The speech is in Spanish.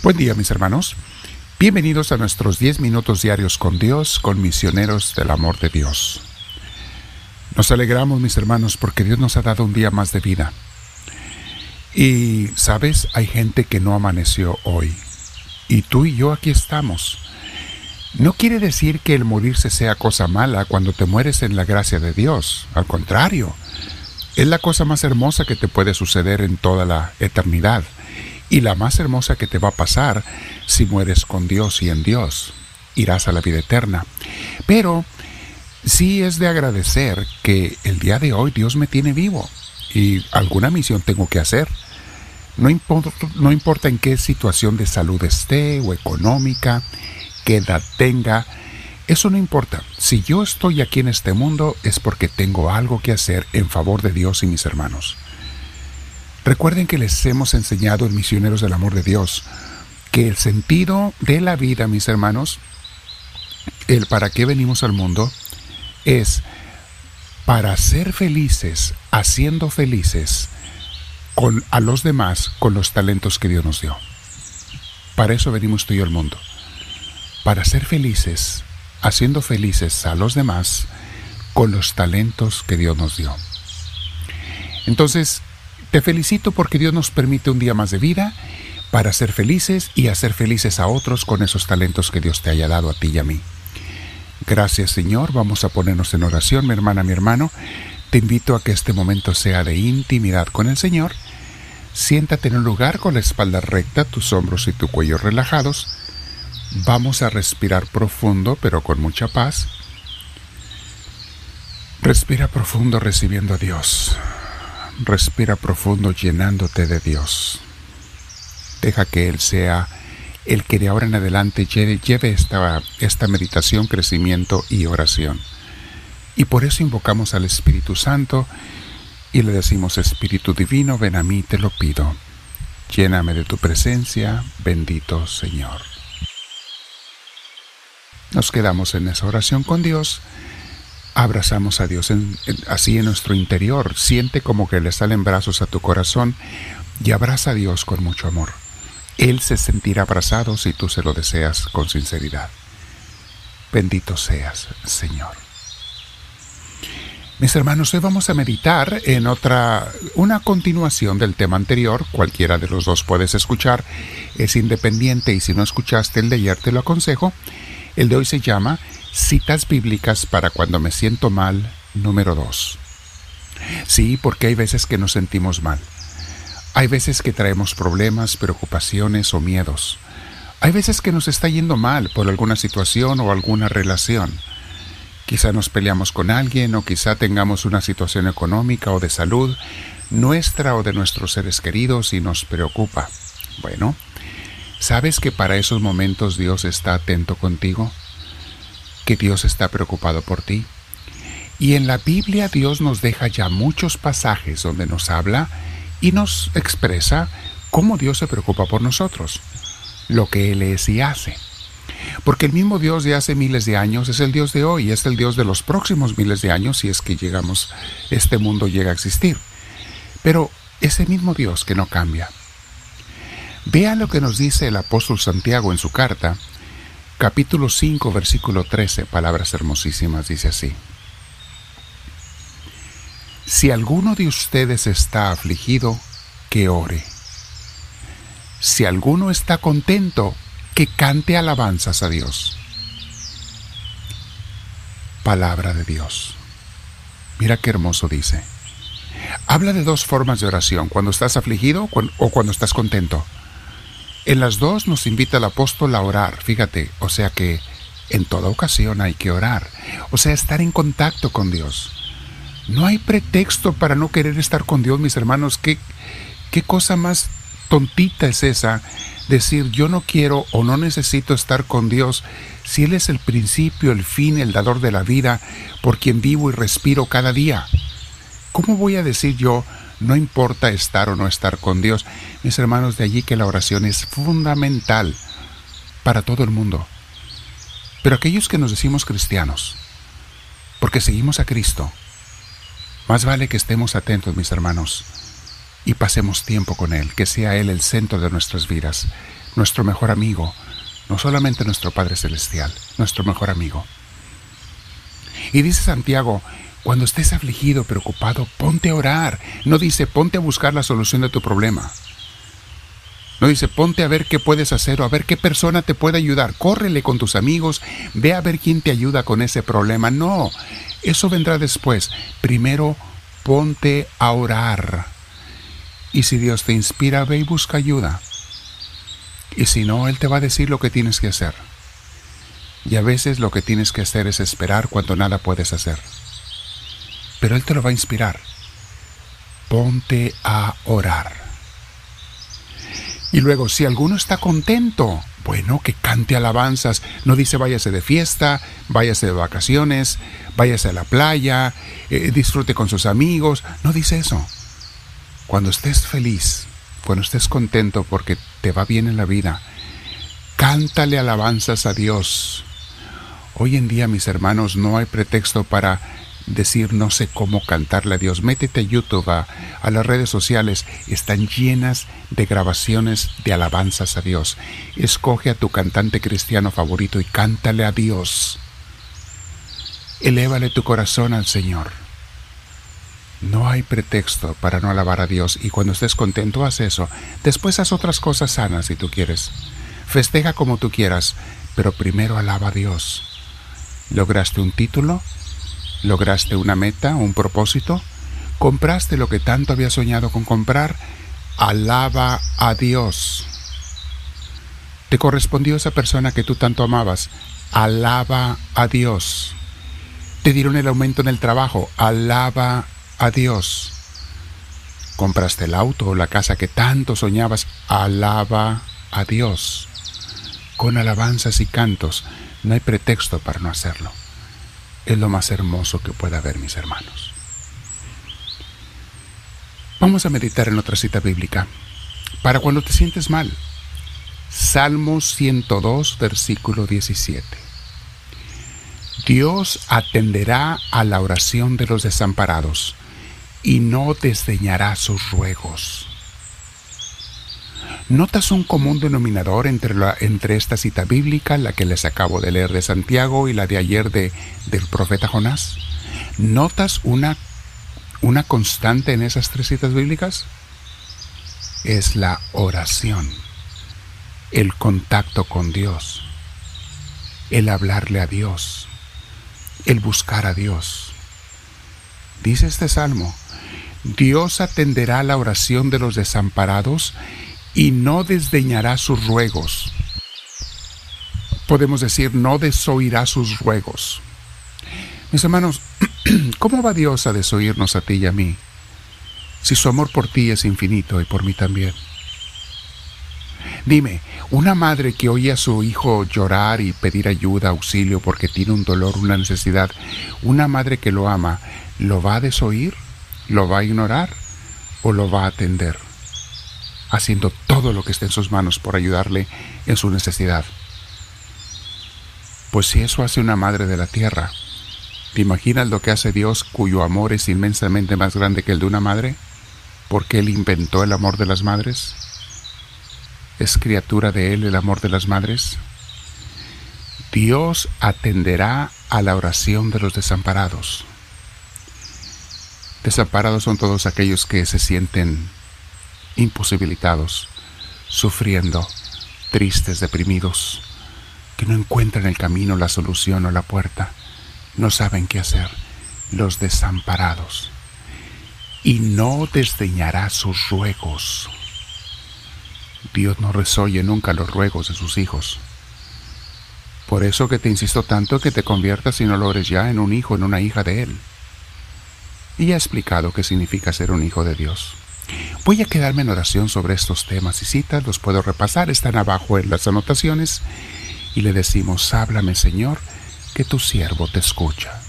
Buen día mis hermanos. Bienvenidos a nuestros 10 minutos diarios con Dios, con misioneros del amor de Dios. Nos alegramos mis hermanos porque Dios nos ha dado un día más de vida. Y sabes, hay gente que no amaneció hoy. Y tú y yo aquí estamos. No quiere decir que el morirse sea cosa mala cuando te mueres en la gracia de Dios. Al contrario, es la cosa más hermosa que te puede suceder en toda la eternidad y la más hermosa que te va a pasar si mueres con Dios y en Dios. Irás a la vida eterna. Pero sí es de agradecer que el día de hoy Dios me tiene vivo y alguna misión tengo que hacer. No importa, en qué situación de salud esté o económica, qué edad tenga, eso no importa. Si yo estoy aquí en este mundo es porque tengo algo que hacer en favor de Dios y mis hermanos. Recuerden que les hemos enseñado en Misioneros del Amor de Dios que el sentido de la vida, mis hermanos, el para qué venimos al mundo, es para ser felices, haciendo felices con, a los demás con los talentos que Dios nos dio. Para eso venimos tú y yo al mundo. Para ser felices, haciendo felices a los demás con los talentos que Dios nos dio. Entonces, te felicito porque Dios nos permite un día más de vida para ser felices y hacer felices a otros con esos talentos que Dios te haya dado a ti y a mí. Gracias Señor, vamos a ponernos en oración, mi hermana, mi hermano. Te invito a que este momento sea de intimidad con el Señor. Siéntate en un lugar con la espalda recta, tus hombros y tu cuello relajados. Vamos a respirar profundo pero con mucha paz. Respira profundo recibiendo a Dios. Respira profundo llenándote de Dios. Deja que Él sea el que de ahora en adelante lleve, esta, esta meditación, crecimiento y oración. Y por eso invocamos al Espíritu Santo y le decimos, Espíritu Divino, ven a mí, te lo pido. Lléname de tu presencia, bendito Señor. Nos quedamos en esa oración con Dios abrazamos a Dios así en nuestro interior. Siente como que le salen brazos a tu corazón y abraza a Dios con mucho amor. Él se sentirá abrazado si tú se lo deseas con sinceridad. Bendito seas, Señor. Mis hermanos, hoy vamos a meditar en otra, una continuación del tema anterior. Cualquiera de los dos puedes escuchar. Es independiente y si no escuchaste el de ayer te lo aconsejo. El de hoy se llama Citas bíblicas para cuando me siento mal, número 2. Sí, porque hay veces que nos sentimos mal. Hay veces que traemos problemas, preocupaciones o miedos. Hay veces que nos está yendo mal por alguna situación o alguna relación. Quizá nos peleamos con alguien o quizá tengamos una situación económica o de salud nuestra o de nuestros seres queridos y nos preocupa. Bueno, ¿sabes que para esos momentos Dios está atento contigo? Que Dios está preocupado por ti. Y en la Biblia Dios nos deja ya muchos pasajes donde nos habla y nos expresa cómo Dios se preocupa por nosotros, lo que Él es y hace. Porque el mismo Dios de hace miles de años es el Dios de hoy, es el Dios de los próximos miles de años si es que llegamos, este mundo llega a existir. Pero ese mismo Dios que no cambia. Vea lo que nos dice el apóstol Santiago en su carta, capítulo 5, versículo 13, palabras hermosísimas, dice así. Si alguno de ustedes está afligido, que ore. Si alguno está contento, que cante alabanzas a Dios. Palabra de Dios. Mira qué hermoso dice. Habla de dos formas de oración, cuando estás afligido o cuando estás contento. En las dos nos invita el apóstol a orar, fíjate, o sea que en toda ocasión hay que orar, o sea, estar en contacto con Dios. No hay pretexto para no querer estar con Dios, mis hermanos. ¿Qué, qué cosa más tontita es esa? Decir yo no quiero o no necesito estar con Dios si Él es el principio, el fin, el dador de la vida, por quien vivo y respiro cada día. ¿Cómo voy a decir yo no importa estar o no estar con Dios. Mis hermanos, de allí que la oración es fundamental para todo el mundo. Pero aquellos que nos decimos cristianos, porque seguimos a Cristo, más vale que estemos atentos, mis hermanos, y pasemos tiempo con Él, que sea Él el centro de nuestras vidas. nuestro mejor amigo, no solamente nuestro Padre Celestial, nuestro mejor amigo. Y dice Santiago, cuando estés afligido, preocupado, ponte a orar. No dice, ponte a buscar la solución de tu problema. No dice, ponte a ver qué puedes hacer o a ver qué persona te puede ayudar. Córrele con tus amigos, ve a ver quién te ayuda con ese problema. No, eso vendrá después. Primero, ponte a orar. Y si Dios te inspira, ve y busca ayuda. Y si no, Él te va a decir lo que tienes que hacer. Y a veces lo que tienes que hacer es esperar cuando nada puedes hacer. Pero Él te lo va a inspirar. Ponte a orar. Y luego, si alguno está contento, bueno, que cante alabanzas. No dice váyase de fiesta, váyase de vacaciones, váyase a la playa, eh, disfrute con sus amigos. No dice eso. Cuando estés feliz, cuando estés contento porque te va bien en la vida, cántale alabanzas a Dios. Hoy en día, mis hermanos, no hay pretexto para decir no sé cómo cantarle a Dios. Métete a YouTube, a, las redes sociales, están llenas de grabaciones de alabanzas a Dios. Escoge a tu cantante cristiano favorito y cántale a Dios. Elévale tu corazón al Señor. No hay pretexto para no alabar a Dios y cuando estés contento haz eso. Después haz otras cosas sanas si tú quieres. Festeja como tú quieras, pero primero alaba a Dios. ¿Lograste un título? ¿Lograste una meta, un propósito? ¿Compraste lo que tanto había soñado con comprar? Alaba a Dios. ¿Te correspondió esa persona que tú tanto amabas? Alaba a Dios. ¿Te dieron el aumento en el trabajo? Alaba a Dios. ¿Compraste el auto o la casa que tanto soñabas? Alaba a Dios. Con alabanzas y cantos no hay pretexto para no hacerlo es lo más hermoso que pueda haber, mis hermanos. Vamos a meditar en otra cita bíblica. Para cuando te sientes mal. Salmo 102, versículo 17. Dios atenderá a la oración de los desamparados y no desdeñará sus ruegos. ¿Notas un común denominador entre, entre esta cita bíblica, la que les acabo de leer de Santiago y la de ayer de, del profeta Jonás? ¿Notas una, una constante en esas tres citas bíblicas? Es la oración, el contacto con Dios, el hablarle a Dios, el buscar a Dios. Dice este salmo, Dios atenderá la oración de los desamparados y no desdeñará sus ruegos. Podemos decir, no desoirá sus ruegos. Mis hermanos, ¿cómo va Dios a desoírnos a ti y a mí? Si su amor por ti es infinito y por mí también. Dime, una madre que oye a su hijo llorar y pedir ayuda, auxilio porque tiene un dolor, una necesidad, una madre que lo ama, ¿lo va a desoír? ¿Lo va a ignorar? ¿O lo va a atender? Haciendo todo lo que esté en sus manos por ayudarle en su necesidad. Pues si eso hace una madre de la tierra, ¿te imaginas lo que hace Dios cuyo amor es inmensamente más grande que el de una madre? Porque Él inventó el amor de las madres. ¿Es criatura de Él el amor de las madres? Dios atenderá a la oración de los desamparados. Desamparados son todos aquellos que se sienten imposibilitados, sufriendo, tristes, deprimidos, que no encuentran el camino, la solución o la puerta, no saben qué hacer, los desamparados. Y no desdeñará sus ruegos. Dios no resoye nunca los ruegos de sus hijos. Por eso que te insisto tanto que te conviertas si no lo eres ya en un hijo, en una hija de Él. Y ha explicado qué significa ser un hijo de Dios. Voy a quedarme en oración sobre estos temas y citas, los puedo repasar, están abajo en las anotaciones, y le decimos, háblame Señor, que tu siervo te escucha.